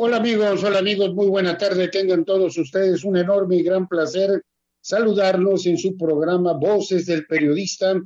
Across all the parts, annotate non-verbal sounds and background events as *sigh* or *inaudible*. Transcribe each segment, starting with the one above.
Hola amigos, hola amigos, muy buena tarde. Tengan todos ustedes un enorme y gran placer saludarlos en su programa Voces del Periodista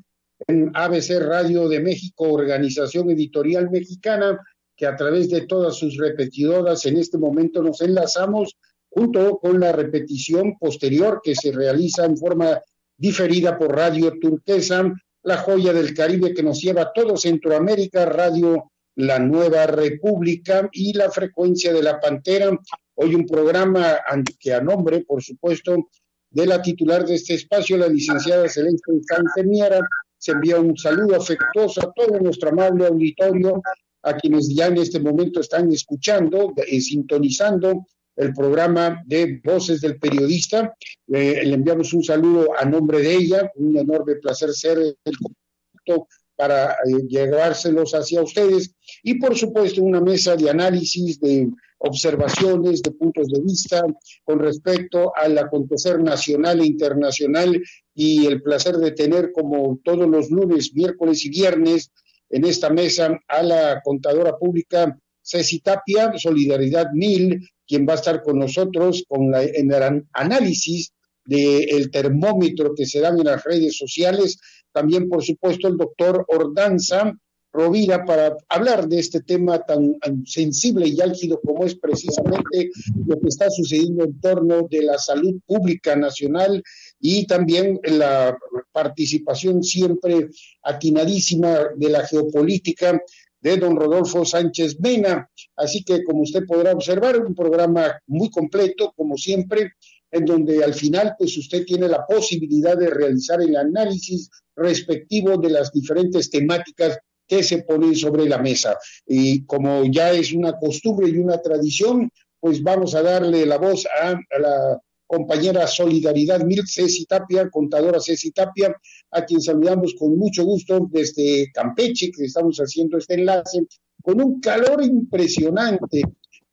en ABC Radio de México, organización editorial mexicana, que a través de todas sus repetidoras en este momento nos enlazamos junto con la repetición posterior que se realiza en forma diferida por Radio Turquesa, la joya del Caribe que nos lleva a todo Centroamérica, Radio La Nueva República y la frecuencia de la Pantera. Hoy un programa que a nombre, por supuesto, de la titular de este espacio, la licenciada Celeste Santemiera, se envía un saludo afectuoso a todo nuestro amable auditorio, a quienes ya en este momento están escuchando, y sintonizando el programa de Voces del Periodista. Eh, le enviamos un saludo a nombre de ella, un enorme placer ser el contacto para eh, llevárselos hacia ustedes y por supuesto una mesa de análisis, de observaciones, de puntos de vista con respecto al acontecer nacional e internacional y el placer de tener como todos los lunes, miércoles y viernes en esta mesa a la contadora pública Ceci Tapia, Solidaridad Mil, quien va a estar con nosotros con en el análisis del termómetro que se dan en las redes sociales. También, por supuesto, el doctor Ordanza Rovira para hablar de este tema tan sensible y álgido como es precisamente lo que está sucediendo en torno de la salud pública nacional y también la participación siempre atinadísima de la geopolítica de don Rodolfo Sánchez Mena. Así que, como usted podrá observar, un programa muy completo, como siempre, en donde al final, pues usted tiene la posibilidad de realizar el análisis respectivo de las diferentes temáticas que se ponen sobre la mesa. Y como ya es una costumbre y una tradición, pues vamos a darle la voz a, la compañera Solidaridad Mil Ceci Tapia, contadora Ceci Tapia, a quien saludamos con mucho gusto desde Campeche, que estamos haciendo este enlace, con un calor impresionante,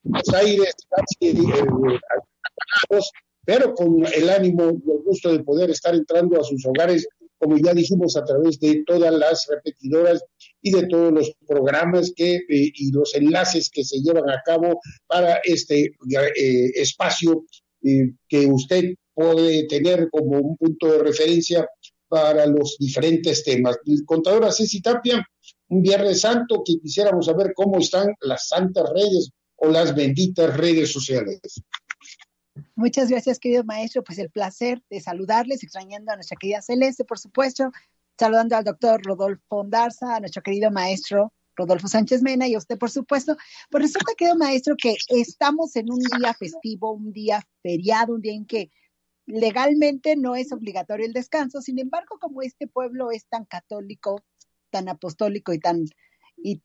los aires casi eh, pero con el ánimo y el gusto de poder estar entrando a sus hogares, como ya dijimos, a través de todas las repetidoras y de todos los programas que, eh, y los enlaces que se llevan a cabo para este eh, espacio que usted puede tener como un punto de referencia para los diferentes temas. Contadora Ceci Tapia, un Viernes Santo que quisiéramos saber cómo están las santas redes o las benditas redes sociales. Muchas gracias, querido maestro. Pues el placer de saludarles, extrañando a nuestra querida Celeste, por supuesto, saludando al doctor Rodolfo Ondarza, a nuestro querido maestro Rodolfo Sánchez Mena y a usted, por supuesto. Pues resulta, querido maestro, que estamos en un día festivo, un día feriado, un día en que legalmente no es obligatorio el descanso, sin embargo, como este pueblo es tan católico, tan apostólico y tan, y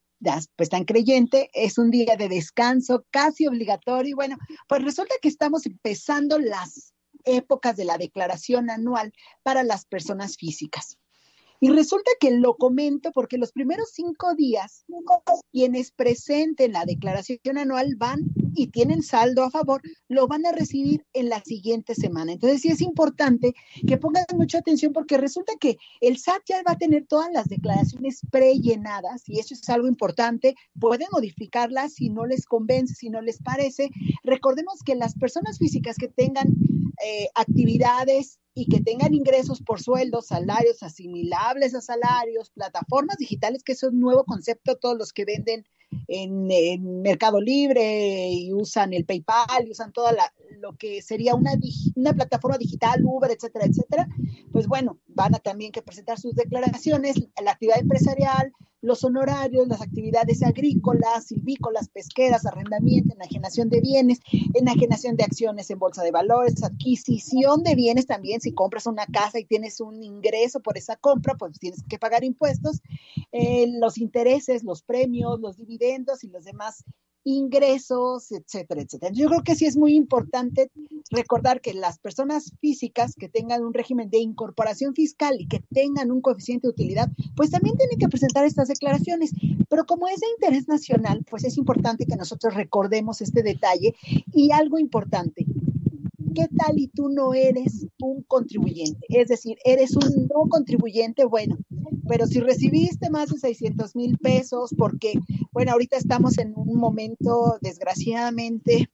pues tan creyente, es un día de descanso casi obligatorio. Y bueno, pues resulta que estamos empezando las épocas de la declaración anual para las personas físicas. Y resulta que lo comento porque los primeros cinco días, quienes presenten la declaración anual van y tienen saldo a favor, lo van a recibir en la siguiente semana. Entonces sí es importante que pongan mucha atención porque resulta que el SAT ya va a tener todas las declaraciones prellenadas y eso es algo importante. Pueden modificarlas si no les convence, si no les parece. Recordemos que las personas físicas que tengan eh, actividades y que tengan ingresos por sueldos, salarios asimilables a salarios, plataformas digitales, que es un nuevo concepto, todos los que venden en, Mercado Libre y usan el PayPal y usan toda la, lo que sería una, una plataforma digital, Uber, etcétera, etcétera, pues bueno, van a también que presentar sus declaraciones, la actividad empresarial, los honorarios, las actividades agrícolas, silvícolas, pesqueras, arrendamiento, enajenación de bienes, enajenación de acciones en bolsa de valores, adquisición de bienes también, si compras una casa y tienes un ingreso por esa compra, pues tienes que pagar impuestos, eh, los intereses, los premios, los dividendos y los demás ingresos, etcétera, etcétera. Yo creo que sí es muy importante recordar que las personas físicas que tengan un régimen de incorporación fiscal y que tengan un coeficiente de utilidad, pues también tienen que presentar estas declaraciones. Pero como es de interés nacional, pues es importante que nosotros recordemos este detalle y algo importante. ¿Qué tal y tú no eres un contribuyente? Es decir, eres un no contribuyente, bueno, pero si recibiste más de 600 mil pesos, porque, bueno, ahorita estamos en un momento, desgraciadamente,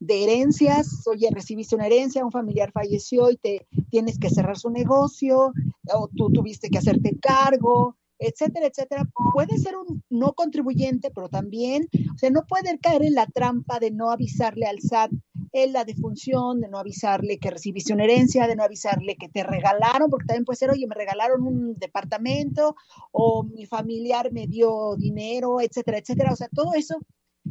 de herencias, oye, recibiste una herencia, un familiar falleció y te tienes que cerrar su negocio, o tú tuviste que hacerte cargo, etcétera, etcétera, puede ser un no contribuyente, pero también, o sea, no puede caer en la trampa de no avisarle al SAT la defunción, de no avisarle que recibiste una herencia, de no avisarle que te regalaron, porque también puede ser, oye, me regalaron un departamento o mi familiar me dio dinero, etcétera, etcétera. O sea, todo eso,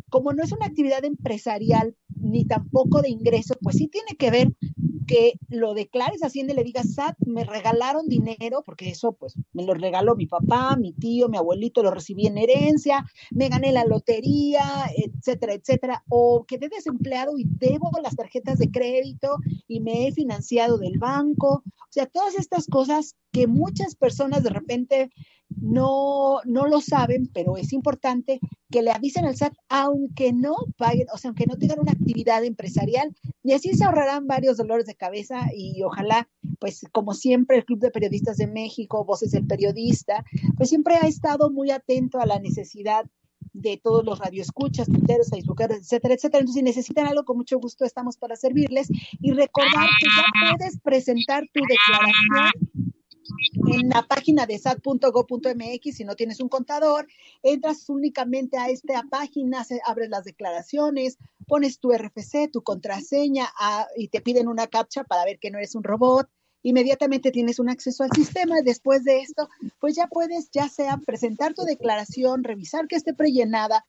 como no es una actividad empresarial ni tampoco de ingreso, pues sí tiene que ver que lo declares Hacienda y le digas, SAT, me regalaron dinero, porque eso pues me lo regaló mi papá, mi tío, mi abuelito, lo recibí en herencia, me gané la lotería, etcétera, etcétera, o quedé desempleado y debo las tarjetas de crédito y me he financiado del banco. O sea, todas estas cosas que muchas personas de repente no, no lo saben, pero es importante que le avisen al SAT, aunque no paguen, o sea, aunque no tengan una actividad empresarial, y así se ahorrarán varios dolores de cabeza y ojalá, pues como siempre, el Club de Periodistas de México, Voces del Periodista, pues siempre ha estado muy atento a la necesidad de todos los radioescuchas, twitteros, facebookeros, etcétera, etcétera. Entonces, si necesitan algo, con mucho gusto estamos para servirles y recordar que ya puedes presentar tu declaración en la página de sat.go.mx, si no tienes un contador, entras únicamente a esta página, abres las declaraciones, pones tu RFC, tu contraseña ah, y te piden una captcha para ver que no eres un robot. Inmediatamente tienes un acceso al sistema. Después de esto, pues ya puedes, ya sea presentar tu declaración, revisar que esté prellenada.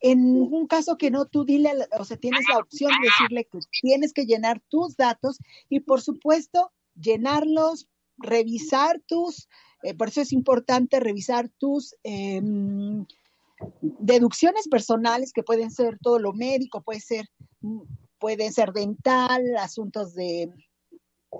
En un caso que no, tú dile, o sea, tienes la opción de decirle que tienes que llenar tus datos y, por supuesto, llenarlos, revisar tus, eh, por eso es importante revisar tus em, deducciones personales, que pueden ser todo lo médico, puede ser, pueden ser dental, asuntos de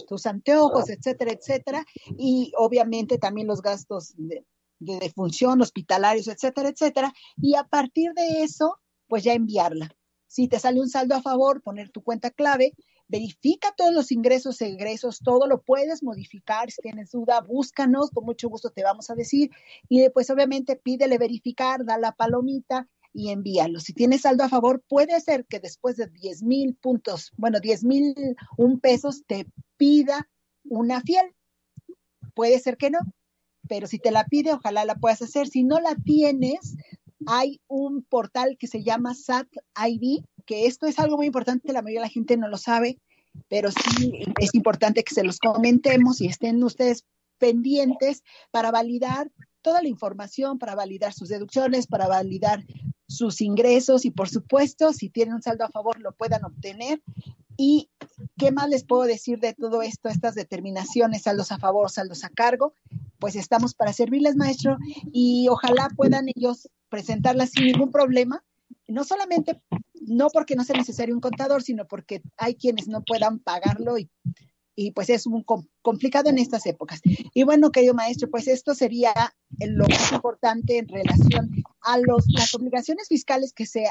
tus anteojos, etcétera, etcétera, y obviamente también los gastos de, de defunción, hospitalarios, etcétera, etcétera, y a partir de eso, pues ya enviarla. Si te sale un saldo a favor, poner tu cuenta clave verifica todos los ingresos egresos, todo lo puedes modificar. Si tienes duda, búscanos, con mucho gusto te vamos a decir. Y después, obviamente, pídele verificar, da la palomita y envíalo. Si tienes saldo a favor, puede ser que después de 10 mil puntos, bueno, 10 mil un pesos, te pida una fiel. Puede ser que no, pero si te la pide, ojalá la puedas hacer. Si no la tienes, hay un portal que se llama SAT ID, que esto es algo muy importante, la mayoría de la gente no lo sabe, pero sí es importante que se los comentemos y estén ustedes pendientes para validar toda la información, para validar sus deducciones, para validar sus ingresos y por supuesto, si tienen un saldo a favor, lo puedan obtener. ¿Y qué más les puedo decir de todo esto, estas determinaciones, saldos a favor, saldos a cargo? Pues estamos para servirles, maestro, y ojalá puedan ellos presentarlas sin ningún problema, no solamente no porque no sea necesario un contador, sino porque hay quienes no puedan pagarlo y, y pues es muy complicado en estas épocas. Y bueno, querido maestro, pues esto sería lo más importante en relación a los, las obligaciones fiscales que se,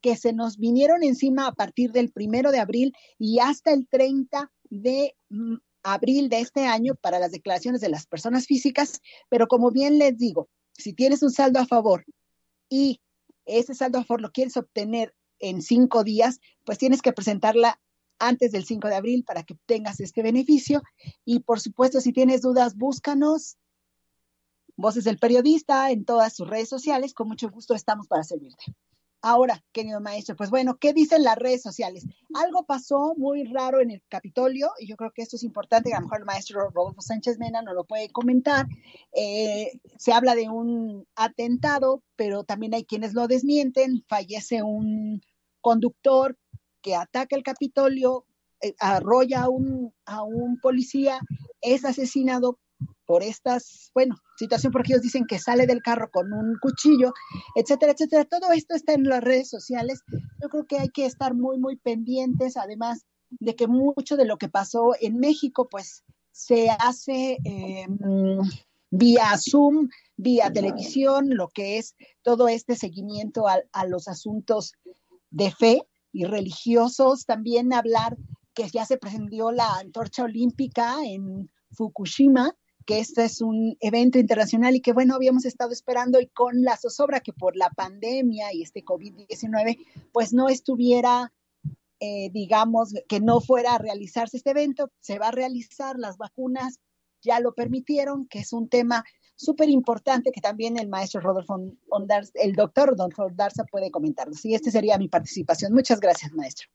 que se nos vinieron encima a partir del primero de abril y hasta el 30 de mm, abril de este año para las declaraciones de las personas físicas, pero como bien les digo, si tienes un saldo a favor y ese saldo a favor lo quieres obtener en cinco días, pues tienes que presentarla antes del 5 de abril para que tengas este beneficio. Y por supuesto, si tienes dudas, búscanos. Voces del Periodista en todas sus redes sociales. Con mucho gusto estamos para servirte. Ahora, querido maestro, pues bueno, ¿qué dicen las redes sociales? Algo pasó muy raro en el Capitolio y yo creo que esto es importante, a lo mejor el maestro Rodolfo Sánchez Mena no lo puede comentar. Eh, se habla de un atentado, pero también hay quienes lo desmienten. Fallece un conductor que ataca el Capitolio, eh, arrolla a un, a un policía, es asesinado por estas, bueno, situación porque ellos dicen que sale del carro con un cuchillo, etcétera, etcétera. Todo esto está en las redes sociales. Yo creo que hay que estar muy, muy pendientes, además de que mucho de lo que pasó en México, pues se hace eh, vía Zoom, vía televisión, lo que es todo este seguimiento a, a los asuntos de fe y religiosos. También hablar que ya se presentó la antorcha olímpica en Fukushima que este es un evento internacional y que bueno, habíamos estado esperando y con la zozobra que por la pandemia y este COVID-19, pues no estuviera, eh, digamos, que no fuera a realizarse este evento, se va a realizar, las vacunas ya lo permitieron, que es un tema súper importante que también el maestro Rodolfo Ondarza, el doctor Rodolfo Ondarza puede comentarnos. Y esta sería mi participación. Muchas gracias, maestro.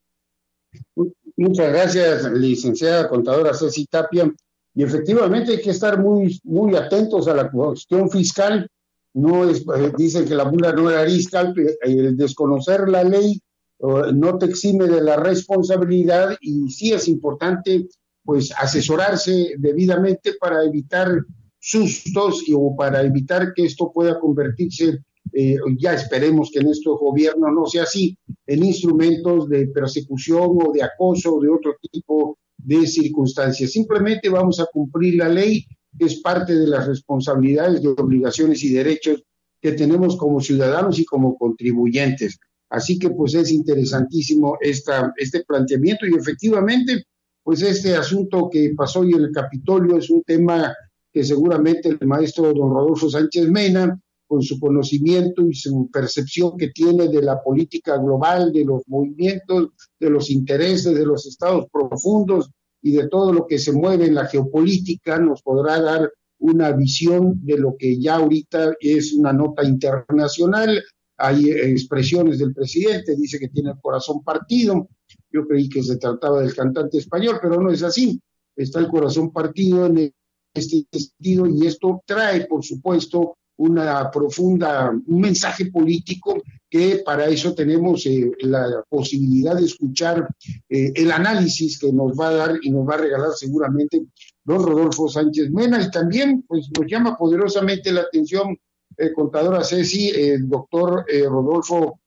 Muchas gracias, licenciada contadora Ceci Tapia. Y efectivamente hay que estar muy, muy atentos a la cuestión fiscal. No es, eh, dicen que la mula no era fiscal, el desconocer la ley no te exime de la responsabilidad y sí es importante pues asesorarse debidamente para evitar sustos y, o para evitar que esto pueda convertirse, eh, ya esperemos que en este gobierno no sea así, en instrumentos de persecución o de acoso o de otro tipo de circunstancias. Simplemente vamos a cumplir la ley, que es parte de las responsabilidades, de obligaciones y derechos que tenemos como ciudadanos y como contribuyentes. Así que pues es interesantísimo esta, este planteamiento y efectivamente pues este asunto que pasó hoy en el Capitolio es un tema seguramente el maestro don Rodolfo Sánchez Mena, con su conocimiento y su percepción que tiene de la política global, de los movimientos, de los intereses de los estados profundos y de todo lo que se mueve en la geopolítica, nos podrá dar una visión de lo que ya ahorita es una nota internacional. Hay expresiones del presidente, dice que tiene el corazón partido, yo creí que se trataba del cantante español, pero no es así. Está el corazón partido en este sentido y esto trae, por supuesto, una profunda, un mensaje político que para eso tenemos eh, la posibilidad de escuchar eh, el análisis que nos va a dar y nos va a regalar seguramente don Rodolfo Sánchez Mena y también pues nos llama poderosamente la atención el contadora Ceci, el doctor eh, Rodolfo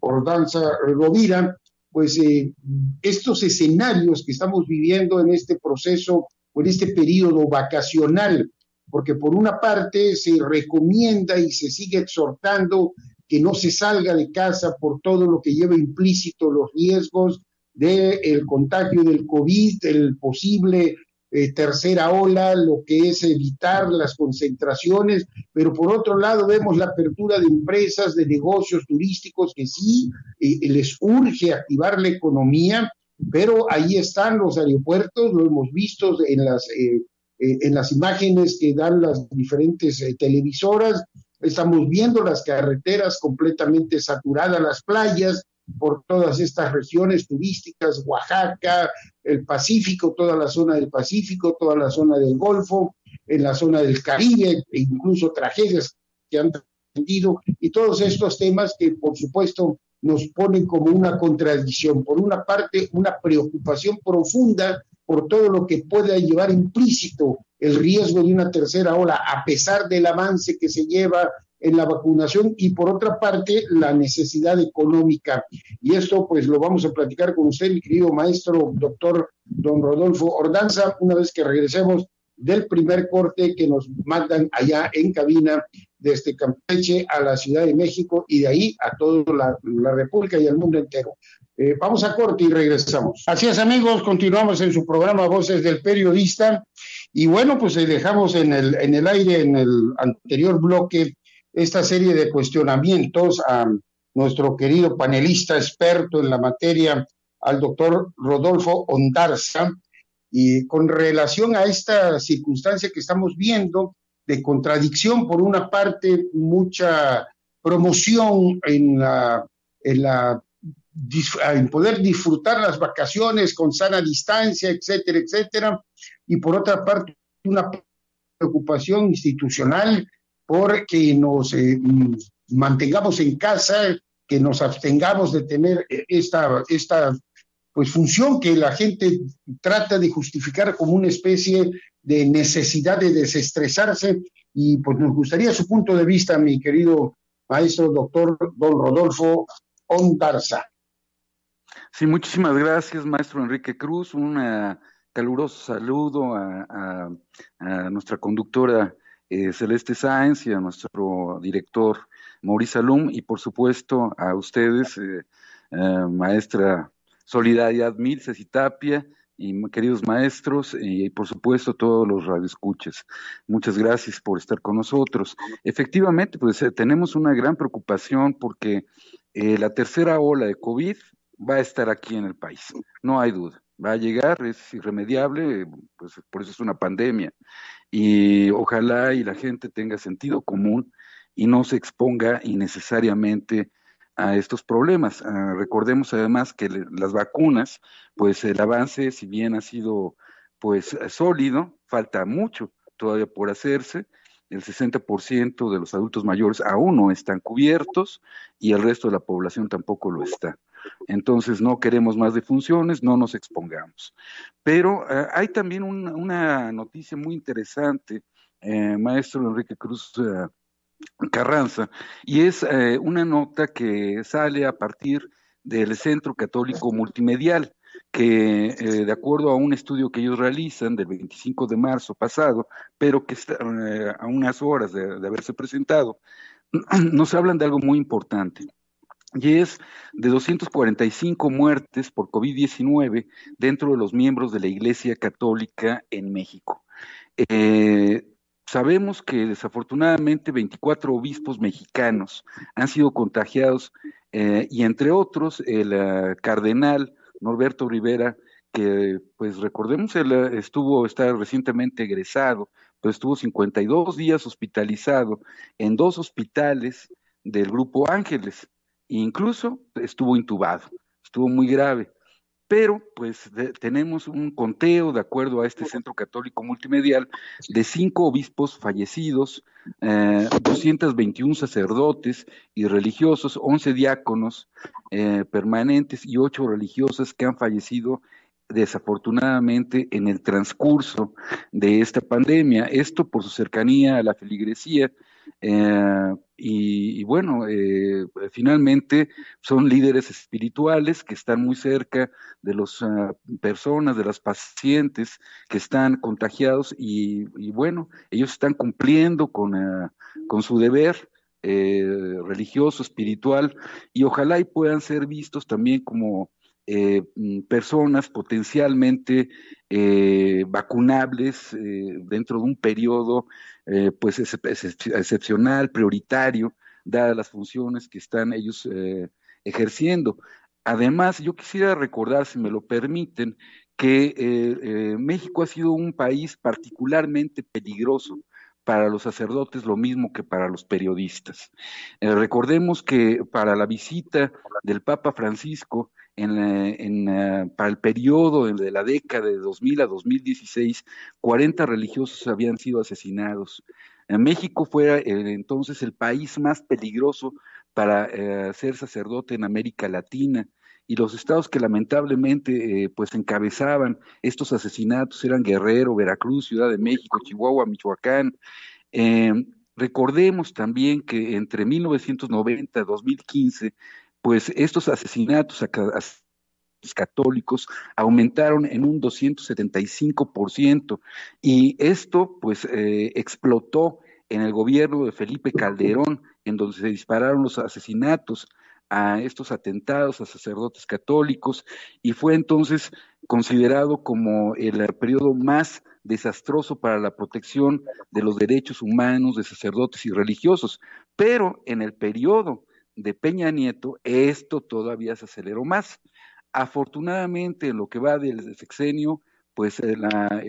Ordanza Rovira, pues eh, estos escenarios que estamos viviendo en este proceso o en este periodo vacacional, porque por una parte se recomienda y se sigue exhortando que no se salga de casa por todo lo que lleva implícito los riesgos del contagio del COVID, el posible eh, tercera ola, lo que es evitar las concentraciones, pero por otro lado vemos la apertura de empresas, de negocios turísticos que sí eh, les urge activar la economía, pero ahí están los aeropuertos, lo hemos visto en las, eh, en las imágenes que dan las diferentes televisoras, estamos viendo las carreteras completamente saturadas, las playas, por todas estas regiones turísticas, Oaxaca, el Pacífico, toda la zona del Pacífico, toda la zona del Golfo, en la zona del Caribe, e incluso tragedias que han trascendido, y todos estos temas que por supuesto nos ponen como una contradicción. Por una parte, una preocupación profunda por todo lo que pueda llevar implícito el riesgo de una tercera ola, a pesar del avance que se lleva en la vacunación y por otra parte la necesidad económica. Y esto pues lo vamos a platicar con usted, mi querido maestro doctor don Rodolfo Ordanza, una vez que regresemos del primer corte que nos mandan allá en cabina desde Campeche a la Ciudad de México y de ahí a toda la, República y al mundo entero. Eh, vamos a corte y regresamos. Así es, amigos, continuamos en su programa Voces del Periodista. Y bueno, pues dejamos en el, en el aire, en el anterior bloque, esta serie de cuestionamientos a nuestro querido panelista experto en la materia, al doctor Rodolfo Ondarza, y con relación a esta circunstancia que estamos viendo de contradicción, por una parte, mucha promoción en la, en la en poder disfrutar las vacaciones con sana distancia, etcétera, etcétera, y por otra parte, una preocupación institucional porque nos eh, mantengamos en casa, que nos abstengamos de tener eh, esta, esta pues, función que la gente trata de justificar como una especie de necesidad de desestresarse. Y pues nos gustaría su punto de vista, mi querido maestro doctor don Rodolfo Ondarza. Sí, muchísimas gracias, maestro Enrique Cruz. Un caluroso saludo a nuestra conductora eh, Celeste Sáenz y a nuestro director Mauricio Alum y por supuesto a ustedes, eh, eh, maestra Solidaridad Mil, Ceci Tapia, y queridos maestros y por supuesto todos los radioescuches. Muchas gracias por estar con nosotros. Efectivamente, pues eh, tenemos una gran preocupación porque eh, la tercera ola de COVID va a estar aquí en el país, no hay duda. Va a llegar, es irremediable, pues por eso es una pandemia. Y ojalá y la gente tenga sentido común y no se exponga innecesariamente a estos problemas. Ah, recordemos además que las vacunas, pues el avance, si bien ha sido pues sólido, falta mucho todavía por hacerse. El 60% de los adultos mayores aún no están cubiertos y el resto de la población tampoco lo está. Entonces no queremos más defunciones, no nos expongamos. Pero ah, hay también una noticia muy interesante, eh, maestro Enrique Cruz ah, Carranza, y es eh, una nota que sale a partir del Centro Católico Multimedial, que eh, de acuerdo a un estudio que ellos realizan del 25 de marzo pasado, pero que está eh, a unas horas de, haberse presentado, *clears throat* nos hablan de algo muy importante. Y es de 245 muertes por COVID-19 dentro de los miembros de la Iglesia Católica en México. Eh, Sabemos que desafortunadamente 24 obispos mexicanos han sido contagiados eh, y entre otros el eh, cardenal Norberto Rivera, que pues recordemos él eh, estuvo, está recientemente egresado, pero estuvo 52 días hospitalizado en dos hospitales del grupo Ángeles, e incluso estuvo intubado, estuvo muy grave pero pues tenemos un conteo, de acuerdo a este Centro Católico Multimedial, de cinco obispos fallecidos, eh, 221 sacerdotes y religiosos, 11 diáconos eh, permanentes y ocho religiosas que han fallecido desafortunadamente en el transcurso de esta pandemia. Esto por su cercanía a la feligresía eh, y, bueno, eh, finalmente son líderes espirituales que están muy cerca de las ah, personas, de las pacientes que están contagiados y, bueno, ellos están cumpliendo con, ah, con su deber eh, religioso, espiritual y ojalá y puedan ser vistos también como eh, mm, personas potencialmente eh, vacunables eh, dentro de un periodo pues excepcional, prioritario, dadas las funciones que están ellos ejerciendo. Además, yo quisiera recordar, si me lo permiten, que México ha sido un país particularmente peligroso para los sacerdotes lo mismo que para los periodistas. recordemos que para la visita del Papa Francisco en, eh, para el periodo de la década de 2000 a 2016, 40 religiosos habían sido asesinados. En México fue eh, entonces el país más peligroso para eh, ser sacerdote en América Latina y los estados que lamentablemente pues encabezaban estos asesinatos eran Guerrero, Veracruz, Ciudad de México, Chihuahua, Michoacán. recordemos también que entre 1990 y 2015 pues estos asesinatos a católicos aumentaron en un 275% y esto pues eh, explotó en el gobierno de Felipe Calderón, en donde se dispararon los asesinatos a estos atentados a sacerdotes católicos y fue entonces considerado como el periodo más desastroso para la protección de los derechos humanos de sacerdotes y religiosos. Pero en el periodo de Peña Nieto, esto todavía se aceleró más. Afortunadamente, en lo que va del sexenio, pues el,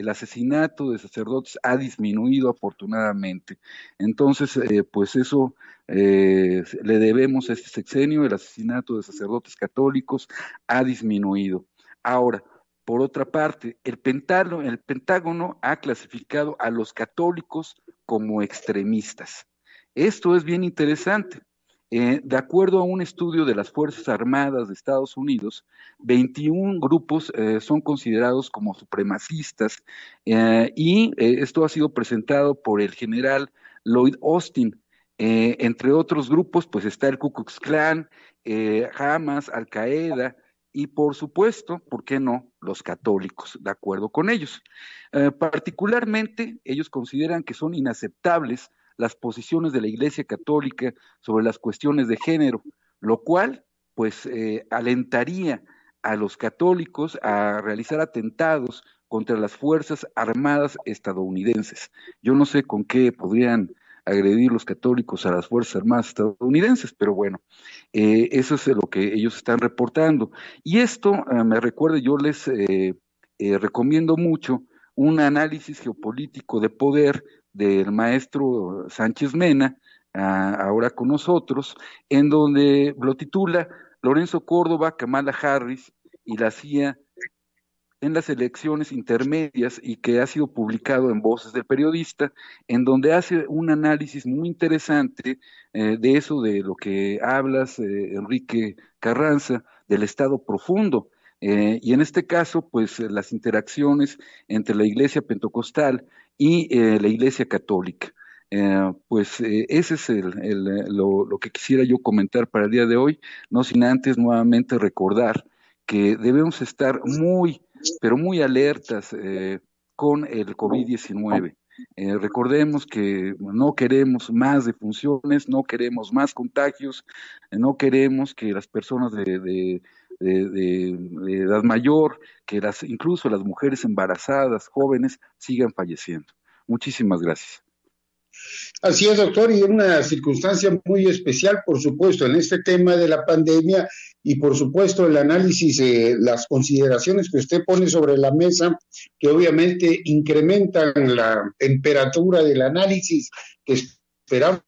asesinato de sacerdotes ha disminuido afortunadamente. Entonces, eh, pues eso eh, le debemos a este sexenio, el asesinato de sacerdotes católicos ha disminuido. Ahora, por otra parte, el Pentágono ha clasificado a los católicos como extremistas. Esto es bien interesante eh, de acuerdo a un estudio de las Fuerzas Armadas de Estados Unidos, 21 grupos eh, son considerados como supremacistas eh, y esto ha sido presentado por el general Lloyd Austin. entre otros grupos, pues está el Ku Klux Klan, Hamas, Al Qaeda y por supuesto, ¿por qué no? Los católicos, de acuerdo con ellos. particularmente, ellos consideran que son inaceptables las posiciones de la Iglesia Católica sobre las cuestiones de género, lo cual pues eh, alentaría a los católicos a realizar atentados contra las Fuerzas Armadas estadounidenses. Yo no sé con qué podrían agredir los católicos a las Fuerzas Armadas estadounidenses, pero bueno, eh, eso es lo que ellos están reportando. Y esto eh, me recuerda, yo les eh, recomiendo mucho un análisis geopolítico de poder del maestro Sánchez Mena, ahora con nosotros, en donde lo titula Lorenzo Córdoba, Kamala Harris y la CIA en las elecciones intermedias y que ha sido publicado en Voces del Periodista, en donde hace un análisis muy interesante eh, de eso, de lo que hablas, eh, Enrique Carranza, del Estado profundo. Eh, y en este caso, pues las interacciones entre la Iglesia Pentecostal y la Iglesia Católica. pues ese es lo, lo que quisiera yo comentar para el día de hoy, no sin antes nuevamente recordar que debemos estar muy pero muy alertas eh, con el COVID-19. Eh, recordemos que no queremos más defunciones, no queremos más contagios, eh, no queremos que las personas de, de, edad mayor, que las, incluso las mujeres embarazadas, jóvenes, sigan falleciendo. Muchísimas gracias. Así es, doctor, y una circunstancia muy especial, por supuesto, en este tema de la pandemia y por supuesto el análisis, las consideraciones que usted pone sobre la mesa, que obviamente incrementan la temperatura del análisis que esperamos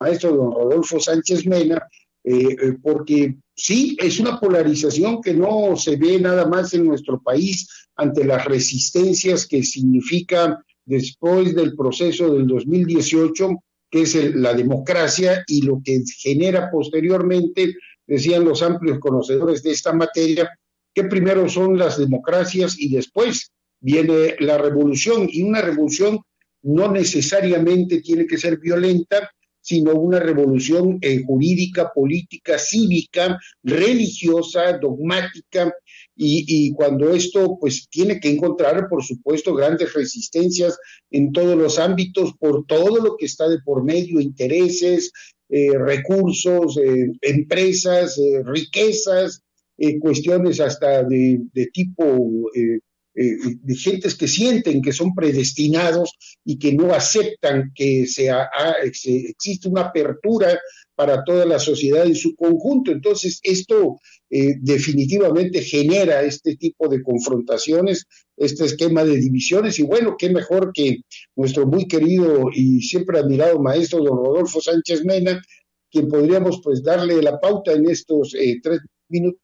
maestro don Rodolfo Sánchez Mena, eh, eh, porque sí, es una polarización que no se ve nada más en nuestro país ante las resistencias que significa después del proceso del 2018, que es la democracia y lo que genera posteriormente, decían los amplios conocedores de esta materia, que primero son las democracias y después viene la revolución. Y una revolución no necesariamente tiene que ser violenta, sino una revolución eh, jurídica, política, cívica, religiosa, dogmática, y, cuando esto pues tiene que encontrar, por supuesto, grandes resistencias en todos los ámbitos por todo lo que está de por medio, intereses, eh, recursos, eh, empresas, riquezas, cuestiones hasta de, tipo eh, de gentes que sienten que son predestinados y que no aceptan que sea, existe una apertura para toda la sociedad en su conjunto. Entonces, esto eh, definitivamente genera este tipo de confrontaciones, este esquema de divisiones, y bueno, qué mejor que nuestro muy querido y siempre admirado maestro don Rodolfo Sánchez Mena, quien podríamos pues darle la pauta en estos eh, tres minutos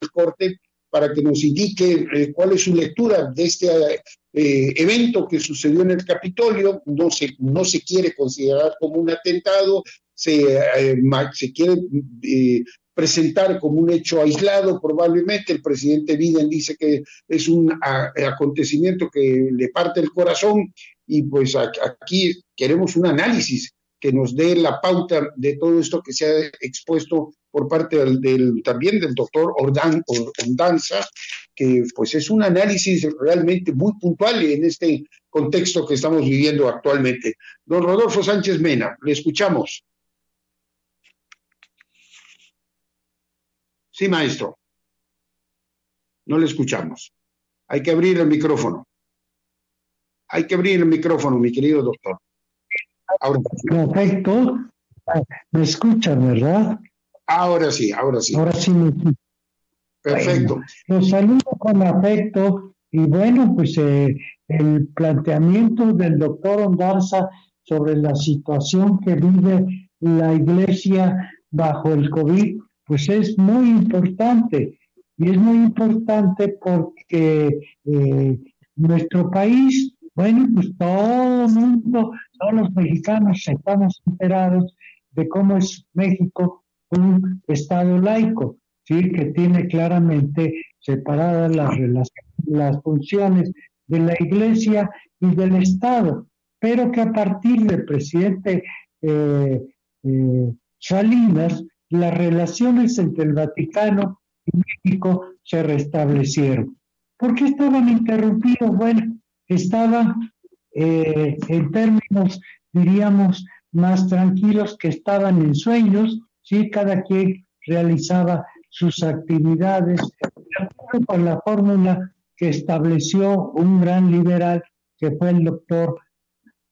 de corte para que nos indique eh, cuál es su lectura de este eh, evento que sucedió en el Capitolio. No se, no se quiere considerar como un atentado, se, eh, se quiere presentar como un hecho aislado, probablemente el presidente Biden dice que es un acontecimiento que le parte el corazón y pues aquí queremos un análisis que nos dé la pauta de todo esto que se ha expuesto por parte del, también del doctor Ordan, Ordanza, que pues es un análisis realmente muy puntual en este contexto que estamos viviendo actualmente. Don Rodolfo Sánchez Mena, le escuchamos. Sí, maestro. No le escuchamos. Hay que abrir el micrófono. Hay que abrir el micrófono, mi querido doctor. Perfecto. Me escuchan, ¿verdad? Ahora sí, ahora sí. Ahora sí me Perfecto. los saludo con afecto y bueno, pues eh, el planteamiento del doctor Ondarza sobre la situación que vive la iglesia bajo el COVID, pues es muy importante. Y es muy importante porque eh, nuestro país bueno, pues todo el mundo, todos los mexicanos estamos enterados de cómo es México un Estado laico, ¿sí? que tiene claramente separadas las, las funciones de la Iglesia y del Estado, pero que a partir del presidente eh, eh, Salinas, las relaciones entre el Vaticano y México se restablecieron. ¿Por qué estaban interrumpidos? Bueno, estaba eh, en términos, diríamos, más tranquilos, que estaban en sueños, ¿sí? cada quien realizaba sus actividades con la fórmula que estableció un gran liberal que fue el doctor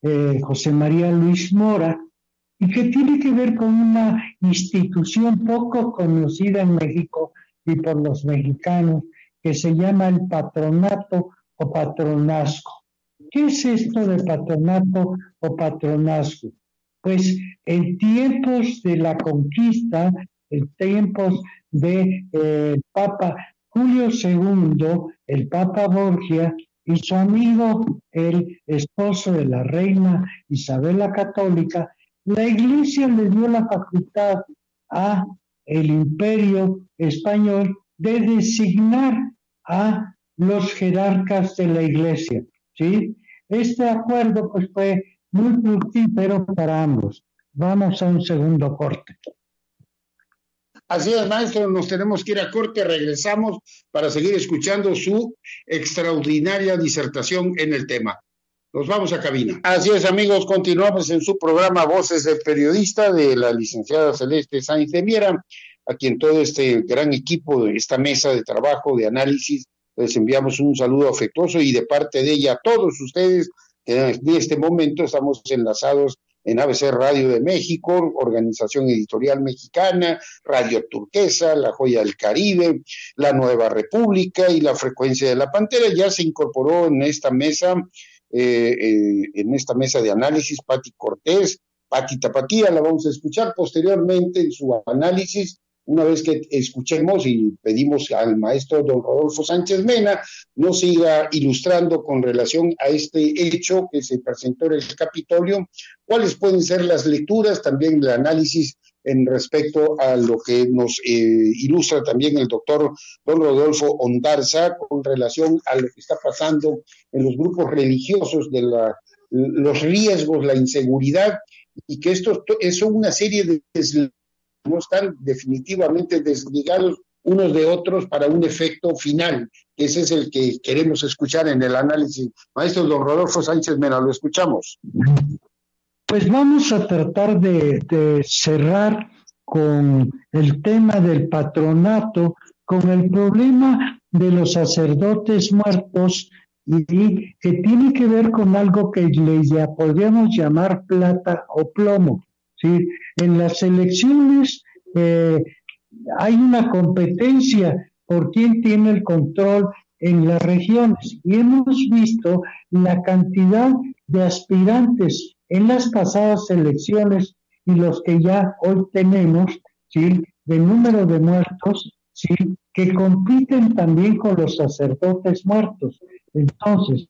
eh, José María Luis Mora, y que tiene que ver con una institución poco conocida en México y por los mexicanos, que se llama el patronato o patronazgo. ¿Qué es esto de patronato o patronazgo? Pues en tiempos de la conquista, en tiempos de eh, Papa Julio II, el Papa Borgia y su amigo, el esposo de la reina Isabel la Católica, la Iglesia le dio la facultad a el Imperio español de designar a los jerarcas de la Iglesia, ¿sí? Este acuerdo pues fue muy fructífero para ambos. Vamos a un segundo corte. Así es, maestro, nos tenemos que ir a corte, regresamos para seguir escuchando su extraordinaria disertación en el tema. Nos vamos a cabina. Así es, amigos, continuamos en su programa Voces del Periodista de la licenciada Celeste Sainz de Miera, a quien todo este gran equipo de esta mesa de trabajo, de análisis, les enviamos un saludo afectuoso y de parte de ella a todos ustedes, en este momento estamos enlazados en ABC Radio de México, Organización Editorial Mexicana, Radio Turquesa, La Joya del Caribe, La Nueva República y La Frecuencia de la Pantera. Ya se incorporó en esta mesa, eh, eh, en esta mesa de análisis, Pati Cortés, Pati Tapatía, la vamos a escuchar posteriormente en su análisis. Una vez que escuchemos y pedimos al maestro don Rodolfo Sánchez Mena nos siga ilustrando con relación a este hecho que se presentó en el Capitolio, cuáles pueden ser las lecturas, también el análisis en respecto a lo que nos eh, ilustra también el doctor don Rodolfo Ondarza con relación a lo que está pasando en los grupos religiosos de la, los riesgos, la inseguridad y que esto es una serie de no están definitivamente desligados unos de otros para un efecto final. Ese es el que queremos escuchar en el análisis. Maestro don Rodolfo Sánchez Mena, lo escuchamos. Pues vamos a tratar de, cerrar con el tema del patronato, con el problema de los sacerdotes muertos y que tiene que ver con algo que le podríamos llamar plata o plomo. ¿sí? En las elecciones eh, hay una competencia por quién tiene el control en las regiones y hemos visto la cantidad de aspirantes en las pasadas elecciones y los que ya hoy tenemos, ¿sí? de número de muertos, ¿sí? que compiten también con los sacerdotes muertos. Entonces,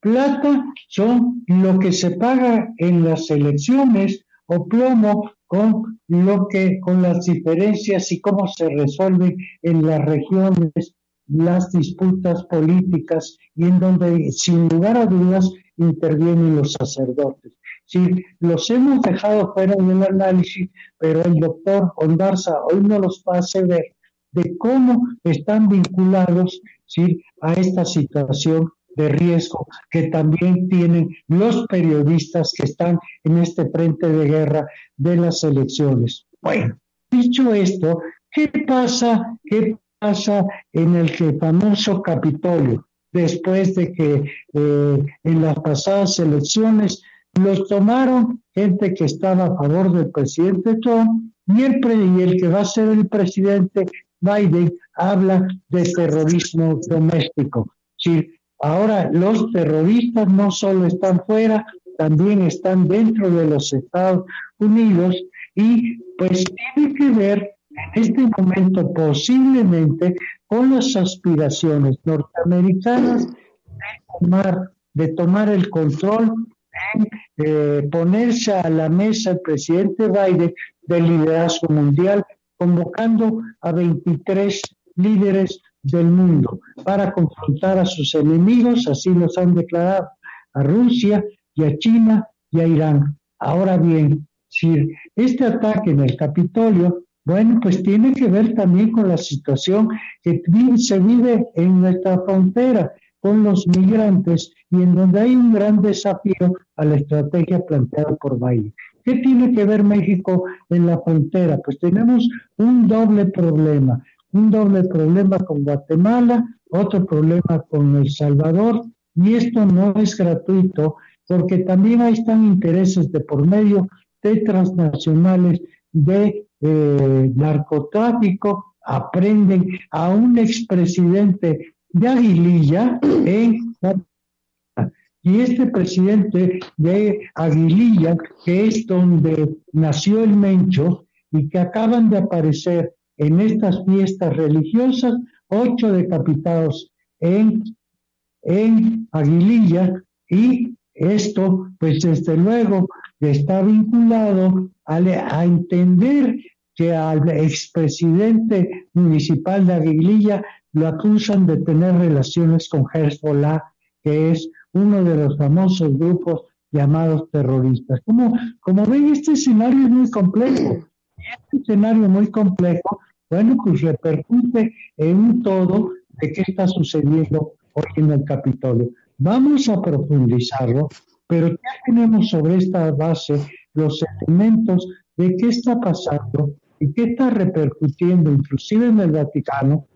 plata son lo que se paga en las elecciones o plomo con lo que, con las diferencias y cómo se resuelven en las regiones las disputas políticas y en donde sin lugar a dudas intervienen los sacerdotes. Sí, los hemos dejado fuera del análisis, pero el doctor Ondarza hoy nos los hace ver de cómo están vinculados ¿sí? a esta situación de riesgo que también tienen los periodistas que están en este frente de guerra de las elecciones. Bueno, dicho esto, ¿qué pasa? ¿Qué pasa en el famoso Capitolio? Después de que eh, en las pasadas elecciones los tomaron gente que estaba a favor del presidente Trump y el, y el que va a ser el presidente Biden habla de terrorismo doméstico. Sí, Ahora, los terroristas no solo están fuera, también están dentro de los Estados Unidos y pues tiene que ver en este momento posiblemente con las aspiraciones norteamericanas de tomar, de tomar el control, de eh, ponerse a la mesa el presidente Biden del liderazgo mundial, convocando a 23 líderes del mundo para confrontar a sus enemigos, así los han declarado a Rusia y a China y a Irán. Ahora bien, si este ataque en el Capitolio, bueno, pues tiene que ver también con la situación que se vive en nuestra frontera con los migrantes y en donde hay un gran desafío a la estrategia planteada por Biden. ¿Qué tiene que ver México en la frontera? Pues tenemos un doble problema un doble problema con Guatemala, otro problema con El Salvador, y esto no es gratuito porque también ahí están intereses de por medio de transnacionales de eh, narcotráfico, aprenden a un expresidente de Aguililla en y este presidente de Aguililla, que es donde nació el Mencho y que acaban de aparecer en estas fiestas religiosas, ocho decapitados en, en Aguililla y esto, pues desde luego, está vinculado a, entender que al expresidente municipal de Aguililla lo acusan de tener relaciones con Hezbollah, que es uno de los famosos grupos llamados terroristas. Como, como ven, este escenario es muy complejo. Este escenario muy complejo, bueno, pues repercute en un todo de qué está sucediendo hoy en el Capitolio. Vamos a profundizarlo, pero ya tenemos sobre esta base los elementos de qué está pasando y qué está repercutiendo inclusive en el Vaticano,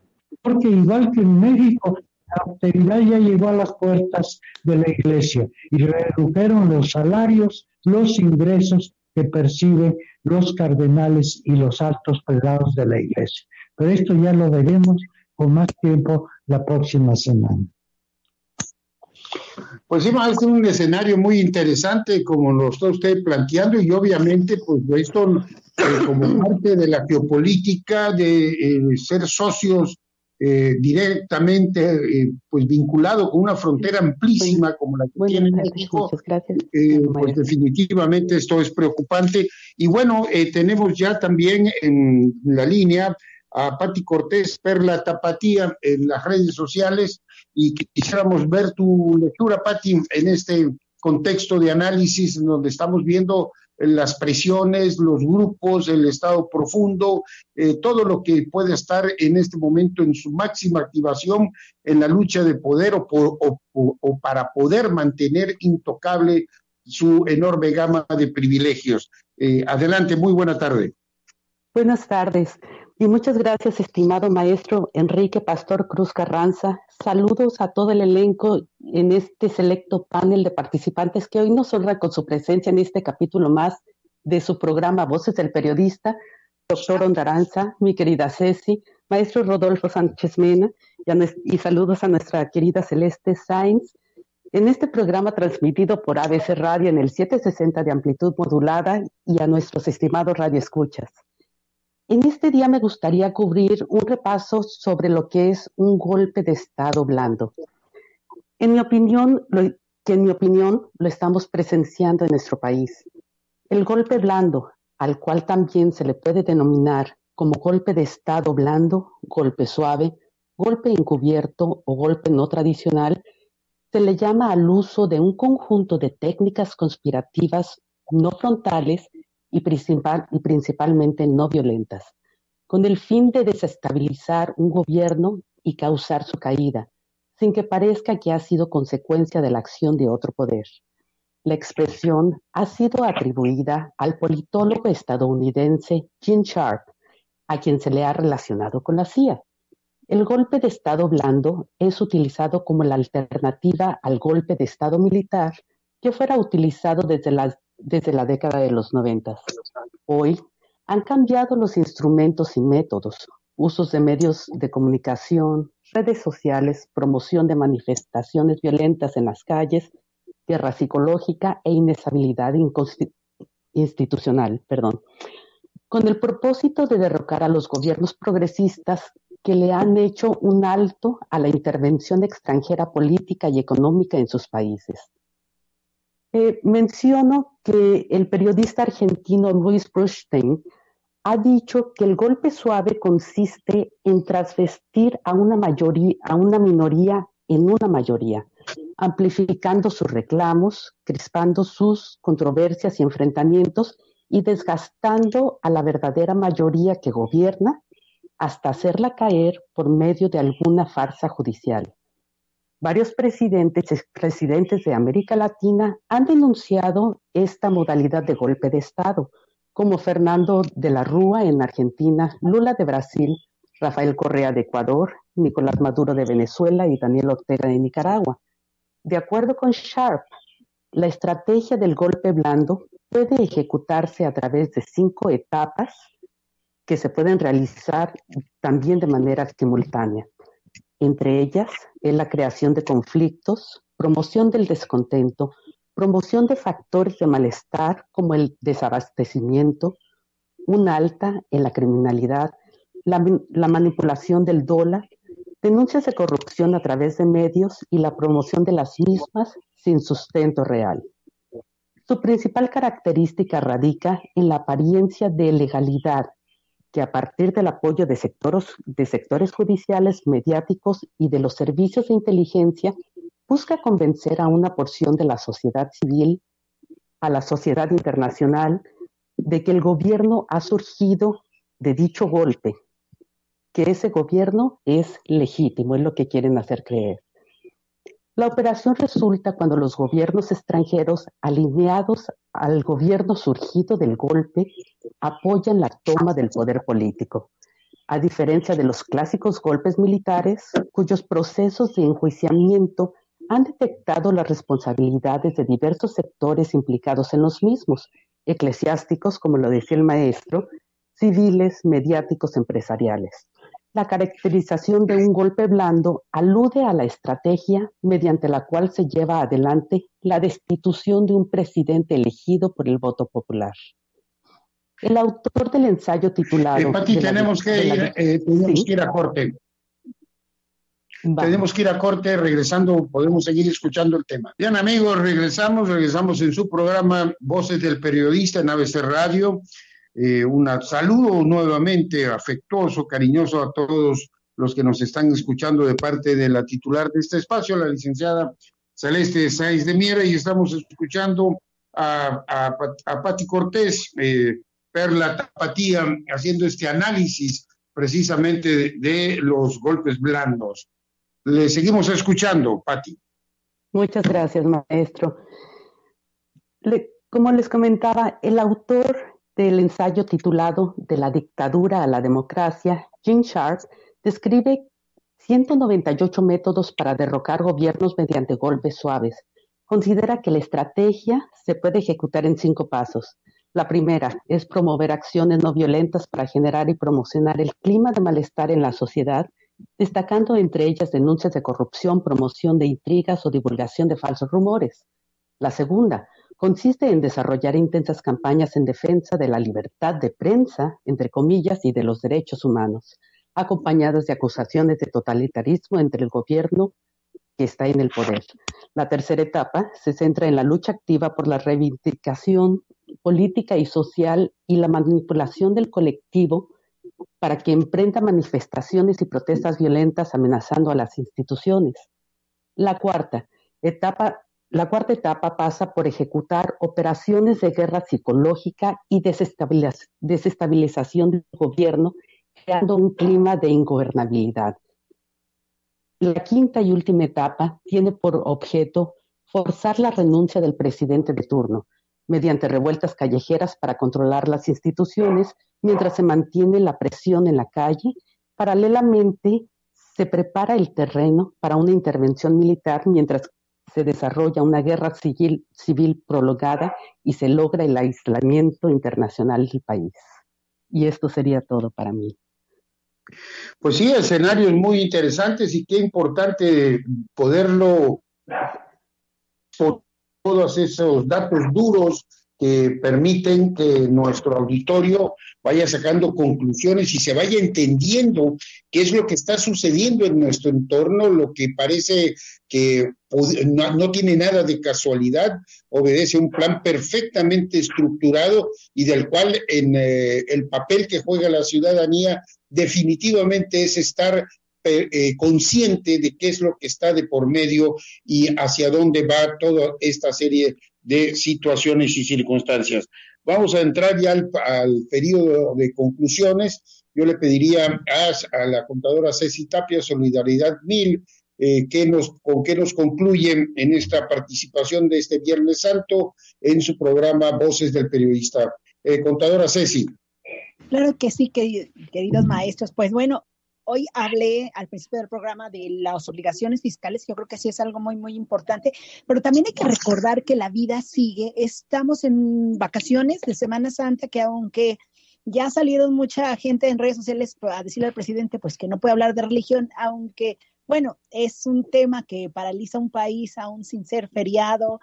porque igual que en México la austeridad ya llegó a las puertas de la iglesia y redujeron los salarios, los ingresos que perciben los cardenales y los altos prelados de la iglesia. Pero esto ya lo veremos con más tiempo la próxima semana. Pues sí, un escenario muy interesante como lo está usted planteando y obviamente pues esto eh, como parte de la geopolítica de eh, ser socios eh, directamente eh, pues vinculado con una frontera amplísima como la que tiene México, eh, pues definitivamente esto es preocupante. Y bueno, tenemos ya también en la línea a Patti Cortés, Perla Tapatía, en las redes sociales, y quisiéramos ver tu lectura, Patti, en este contexto de análisis donde estamos viendo las presiones, los grupos, el estado profundo, eh, todo lo que puede estar en este momento en su máxima activación en la lucha de poder o, para poder mantener intocable su enorme gama de privilegios. Eh, adelante, muy buena tarde. Buenas tardes. Y muchas gracias, estimado maestro Enrique Pastor Cruz Carranza. Saludos a todo el elenco en este selecto panel de participantes que hoy nos honra con su presencia en este capítulo más de su programa Voces del Periodista. Doctor Ondaranza, mi querida Ceci, maestro Rodolfo Sánchez Mena y, y saludos a nuestra querida Celeste Sainz. En este programa transmitido por ABC Radio en el 760 de amplitud modulada y a nuestros estimados radioescuchas. En este día me gustaría cubrir un repaso sobre lo que es un golpe de Estado blando. En mi opinión, lo, que en mi opinión lo estamos presenciando en nuestro país. El golpe blando, al cual también se le puede denominar como golpe de Estado blando, golpe suave, golpe encubierto o golpe no tradicional, se le llama al uso de un conjunto de técnicas conspirativas no frontales y, principal, y principalmente no violentas, con el fin de desestabilizar un gobierno y causar su caída, sin que parezca que ha sido consecuencia de la acción de otro poder. La expresión ha sido atribuida al politólogo estadounidense Jim Sharp, a quien se le ha relacionado con la CIA. El golpe de Estado blando es utilizado como la alternativa al golpe de Estado militar que fuera utilizado desde la desde la década de los noventas. Hoy han cambiado los instrumentos y métodos, usos de medios de comunicación, redes sociales, promoción de manifestaciones violentas en las calles, guerra psicológica e inestabilidad institucional, con el propósito de derrocar a los gobiernos progresistas que le han hecho un alto a la intervención extranjera política y económica en sus países. Eh, menciono que el periodista argentino Luis Brustein ha dicho que el golpe suave consiste en trasvestir a una, mayoría, a una minoría en una mayoría, amplificando sus reclamos, crispando sus controversias y enfrentamientos y desgastando a la verdadera mayoría que gobierna hasta hacerla caer por medio de alguna farsa judicial. Varios presidentes, expresidentes de América Latina han denunciado esta modalidad de golpe de Estado, como Fernando de la Rúa en Argentina, Lula de Brasil, Rafael Correa de Ecuador, Nicolás Maduro de Venezuela y Daniel Ortega de Nicaragua. De acuerdo con Sharp, la estrategia del golpe blando puede ejecutarse a través de cinco etapas que se pueden realizar también de manera simultánea. Entre ellas es la creación de conflictos, promoción del descontento, promoción de factores de malestar como el desabastecimiento, un alta en la criminalidad, la, la, manipulación del dólar, denuncias de corrupción a través de medios y la promoción de las mismas sin sustento real. Su principal característica radica en la apariencia de legalidad que a partir del apoyo de sectores, de sectores judiciales, mediáticos y de los servicios de inteligencia, busca convencer a una porción de la sociedad civil, a la sociedad internacional, de que el gobierno ha surgido de dicho golpe, que ese gobierno es legítimo, es lo que quieren hacer creer. La operación resulta cuando los gobiernos extranjeros, alineados al gobierno surgido del golpe, apoyan la toma del poder político, a diferencia de los clásicos golpes militares, cuyos procesos de enjuiciamiento han detectado las responsabilidades de diversos sectores implicados en los mismos, eclesiásticos, como lo decía el maestro, civiles, mediáticos, empresariales. La caracterización de un golpe blando alude a la estrategia mediante la cual se lleva adelante la destitución de un presidente elegido por el voto popular. El autor del ensayo titulado... Eh, tenemos, que, ir, eh, tenemos que ir a corte. Tenemos que ir a corte, regresando podemos seguir escuchando el tema. Bien amigos, regresamos, regresamos en su programa Voces del Periodista en ABC Radio. Eh, un saludo nuevamente afectuoso, cariñoso a todos los que nos están escuchando de parte de la titular de este espacio, la licenciada Celeste Sáenz de Miera, y estamos escuchando a, a, Pati Cortés, eh, Perla Tapatía, haciendo este análisis precisamente de, los golpes blandos. Le seguimos escuchando, Pati. Muchas gracias, maestro. como les comentaba, el autor del ensayo titulado De la dictadura a la democracia, Jim Sharp describe 198 métodos para derrocar gobiernos mediante golpes suaves. Considera que la estrategia se puede ejecutar en cinco pasos. La primera es promover acciones no violentas para generar y promocionar el clima de malestar en la sociedad, destacando entre ellas denuncias de corrupción, promoción de intrigas o divulgación de falsos rumores. La segunda, consiste en desarrollar intensas campañas en defensa de la libertad de prensa, entre comillas, y de los derechos humanos, acompañadas de acusaciones de totalitarismo entre el gobierno que está en el poder. La tercera etapa se centra en la lucha activa por la reivindicación política y social y la manipulación del colectivo para que emprenda manifestaciones y protestas violentas amenazando a las instituciones. La cuarta etapa la cuarta etapa pasa por ejecutar operaciones de guerra psicológica y desestabilización del gobierno, creando un clima de ingobernabilidad. La quinta y última etapa tiene por objeto forzar la renuncia del presidente de turno, mediante revueltas callejeras para controlar las instituciones, mientras se mantiene la presión en la calle. Paralelamente, se prepara el terreno para una intervención militar mientras se desarrolla una guerra civil, civil prolongada y se logra el aislamiento internacional del país. Y esto sería todo para mí. Pues sí, escenarios muy interesantes y qué importante poderlo, todos esos datos duros que permiten que nuestro auditorio vaya sacando conclusiones y se vaya entendiendo qué es lo que está sucediendo en nuestro entorno, lo que parece que no, tiene nada de casualidad, obedece a un plan perfectamente estructurado y del cual en eh, el papel que juega la ciudadanía definitivamente es estar eh, consciente de qué es lo que está de por medio y hacia dónde va toda esta serie de situaciones y circunstancias. Vamos a entrar ya al, periodo de conclusiones. Yo le pediría a, la contadora Ceci Tapia, Solidaridad Mil, eh, que nos, con qué nos concluyen en esta participación de este Viernes Santo en su programa Voces del Periodista. Eh, contadora Ceci. Claro que sí, queridos maestros. Pues bueno, hoy hablé al principio del programa de las obligaciones fiscales, yo creo que sí es algo muy, muy importante, pero también hay que recordar que la vida sigue. Estamos en vacaciones de Semana Santa, que aunque ya salido mucha gente en redes sociales a decirle al presidente pues que no puede hablar de religión, aunque, bueno, es un tema que paraliza un país aún sin ser feriado,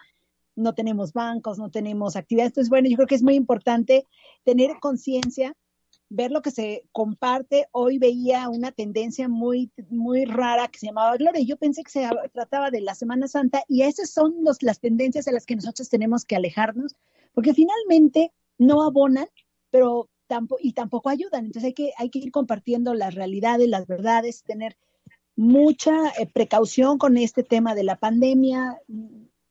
no tenemos bancos, no tenemos actividades. Entonces, bueno, yo creo que es muy importante tener conciencia ver lo que se comparte. Hoy veía una tendencia muy, muy rara que se llamaba Gloria. Yo pensé que se trataba de la Semana Santa y esas son las tendencias a las que nosotros tenemos que alejarnos, porque finalmente no abonan, pero tampoco, y tampoco ayudan. Entonces hay que, hay que ir compartiendo las realidades, las verdades, tener mucha eh, precaución con este tema de la pandemia,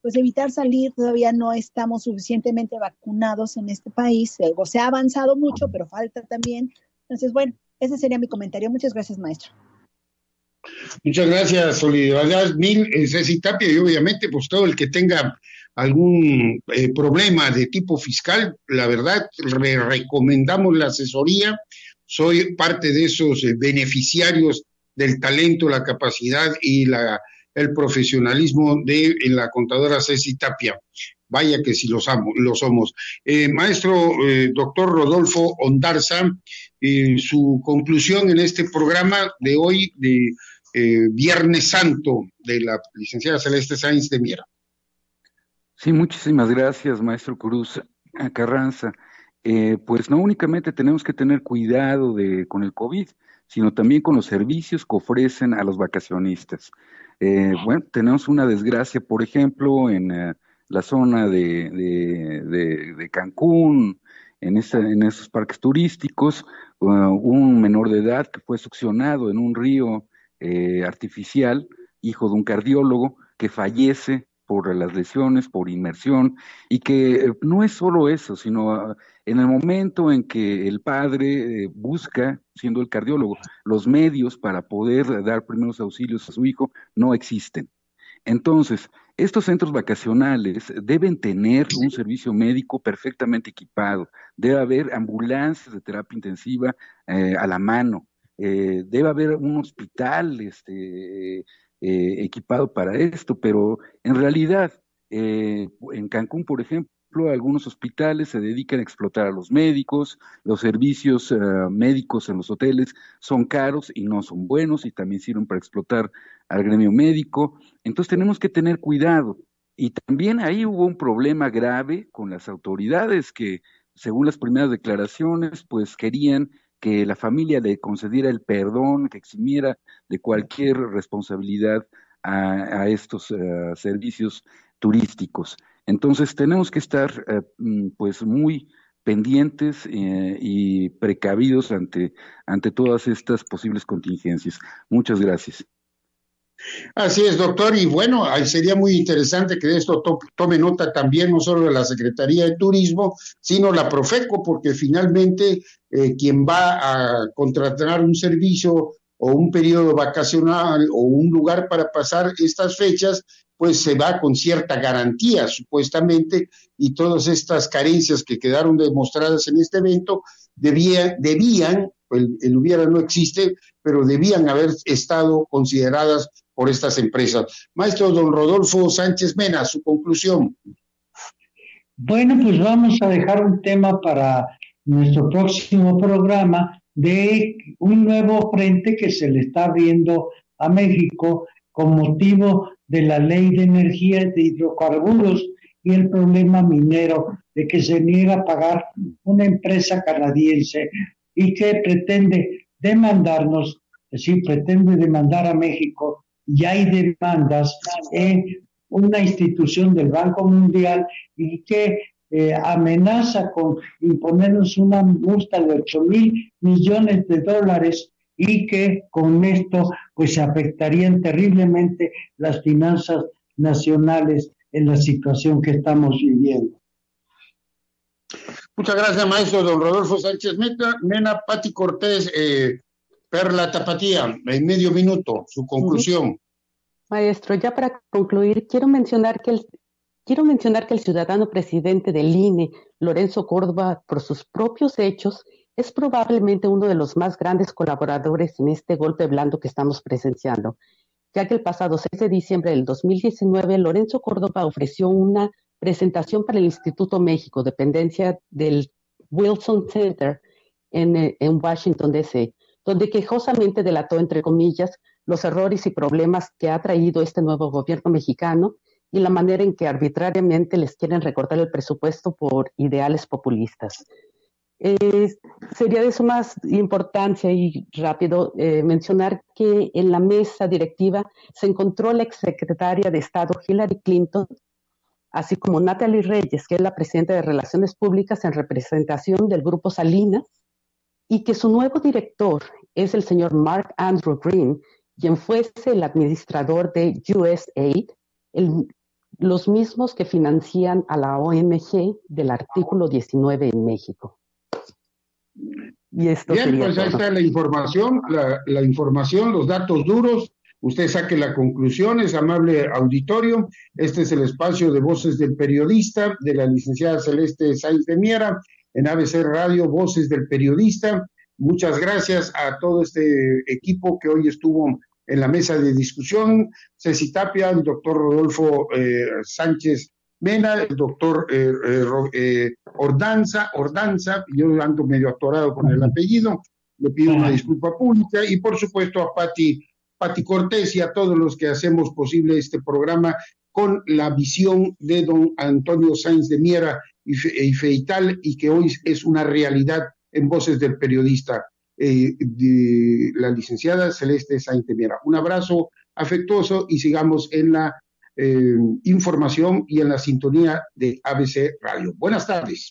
pues evitar salir, todavía no estamos suficientemente vacunados en este país, se ha avanzado mucho, pero falta también. Entonces, bueno, ese sería mi comentario. Muchas gracias, maestro. Muchas gracias, Solidaridad Mil, eh, Ceci Tapia, y obviamente, pues todo el que tenga algún eh, problema de tipo fiscal, la verdad, le recomendamos la asesoría. Soy parte de esos eh, beneficiarios del talento, la capacidad y la el profesionalismo de la contadora Ceci Tapia. Vaya que si los amo, lo somos. Eh, maestro eh, doctor Rodolfo Ondarza, eh, su conclusión en este programa de hoy, de Viernes Santo, de la licenciada Celeste Sáenz de Miera. Sí, muchísimas gracias, maestro Cruz Carranza. pues no únicamente tenemos que tener cuidado de, con el COVID, sino también con los servicios que ofrecen a los vacacionistas. Eh, bueno, tenemos una desgracia, por ejemplo, en eh, la zona de, de, Cancún, en, en esos parques turísticos, uh, un menor de edad que fue succionado en un río eh, artificial, hijo de un cardiólogo, que fallece por las lesiones, por inmersión, y que no es solo eso, sino ah, en el momento en que el padre eh, busca, siendo el cardiólogo, los medios para poder dar primeros auxilios a su hijo, no existen. Entonces, estos centros vacacionales deben tener un servicio médico perfectamente equipado, debe haber ambulancias de terapia intensiva eh, a la mano, eh, debe haber un hospital este, equipado para esto, pero en realidad, en Cancún, por ejemplo, algunos hospitales se dedican a explotar a los médicos, los servicios eh, médicos en los hoteles son caros y no son buenos y también sirven para explotar al gremio médico. Entonces tenemos que tener cuidado. Y también ahí hubo un problema grave con las autoridades que, según las primeras declaraciones, pues querían que la familia le concediera el perdón, que eximiera de cualquier responsabilidad a, estos eh, servicios turísticos. Entonces tenemos que estar eh, mm, pues muy pendientes eh, y precavidos ante, ante todas estas posibles contingencias. Muchas gracias. Así es, doctor, y bueno, sería muy interesante que de esto tome nota también no solo de la Secretaría de Turismo, sino la Profeco, porque finalmente eh, quien va a contratar un servicio o un periodo vacacional o un lugar para pasar estas fechas, pues se va con cierta garantía, supuestamente, y todas estas carencias que quedaron demostradas en este evento debía, debían, el, el, hubiera no existe, pero debían haber estado consideradas por estas empresas. Maestro don Rodolfo Sánchez Mena, su conclusión. Bueno, pues vamos a dejar un tema para nuestro próximo programa de un nuevo frente que se le está abriendo a México con motivo de la ley de energía de hidrocarburos y el problema minero de que se niega a pagar una empresa canadiense y que pretende demandarnos, es decir, pretende demandar a México y hay demandas en una institución del Banco Mundial y que eh, amenaza con imponernos una multa de 8 mil millones de dólares y que con esto pues afectarían terriblemente las finanzas nacionales en la situación que estamos viviendo. Muchas gracias, maestro don Rodolfo Sánchez Meta. Nena Pati Cortés, eh, Perla Tapatía, en medio minuto, su conclusión. Maestro, ya para concluir, quiero mencionar que el, quiero mencionar que el ciudadano presidente del INE, Lorenzo Córdoba, por sus propios hechos, es probablemente uno de los más grandes colaboradores en este golpe blando que estamos presenciando, ya que el pasado 6 de diciembre del 2019 Lorenzo Córdoba ofreció una presentación para el Instituto México, dependencia del Wilson Center en, en Washington, D.C., donde quejosamente delató, entre comillas, los errores y problemas que ha traído este nuevo gobierno mexicano y la manera en que arbitrariamente les quieren recortar el presupuesto por ideales populistas. Sería de suma importancia y rápido eh, mencionar que en la mesa directiva se encontró la exsecretaria de Estado Hillary Clinton, así como Natalie Reyes, que es la presidenta de Relaciones Públicas en representación del Grupo Salinas, y que su nuevo director es el señor Mark Andrew Green, quien fuese el administrador de USAID, los mismos que financian a la ONG del artículo 19 en México. Y esto Bien, pues ahí está la información, la, información, los datos duros. Usted saque la conclusión, es amable auditorio. Este es el espacio de voces del periodista, de la licenciada Celeste Sáenz de Miera, en ABC Radio, Voces del Periodista. Muchas gracias a todo este equipo que hoy estuvo en la mesa de discusión. Ceci Tapia, el doctor Rodolfo eh, Sánchez Mena, el doctor eh, eh, eh, Ordanza, Ordanza, yo ando medio atorado con el apellido, le pido una disculpa pública, y por supuesto a Pati, Pati Cortés y a todos los que hacemos posible este programa con la visión de don Antonio Sáenz de Miera y, Feital, y que hoy es una realidad en voces del periodista, de la licenciada Celeste Sáenz de Miera. Un abrazo afectuoso y sigamos en la eh, información y en la sintonía de ABC Radio. Buenas tardes.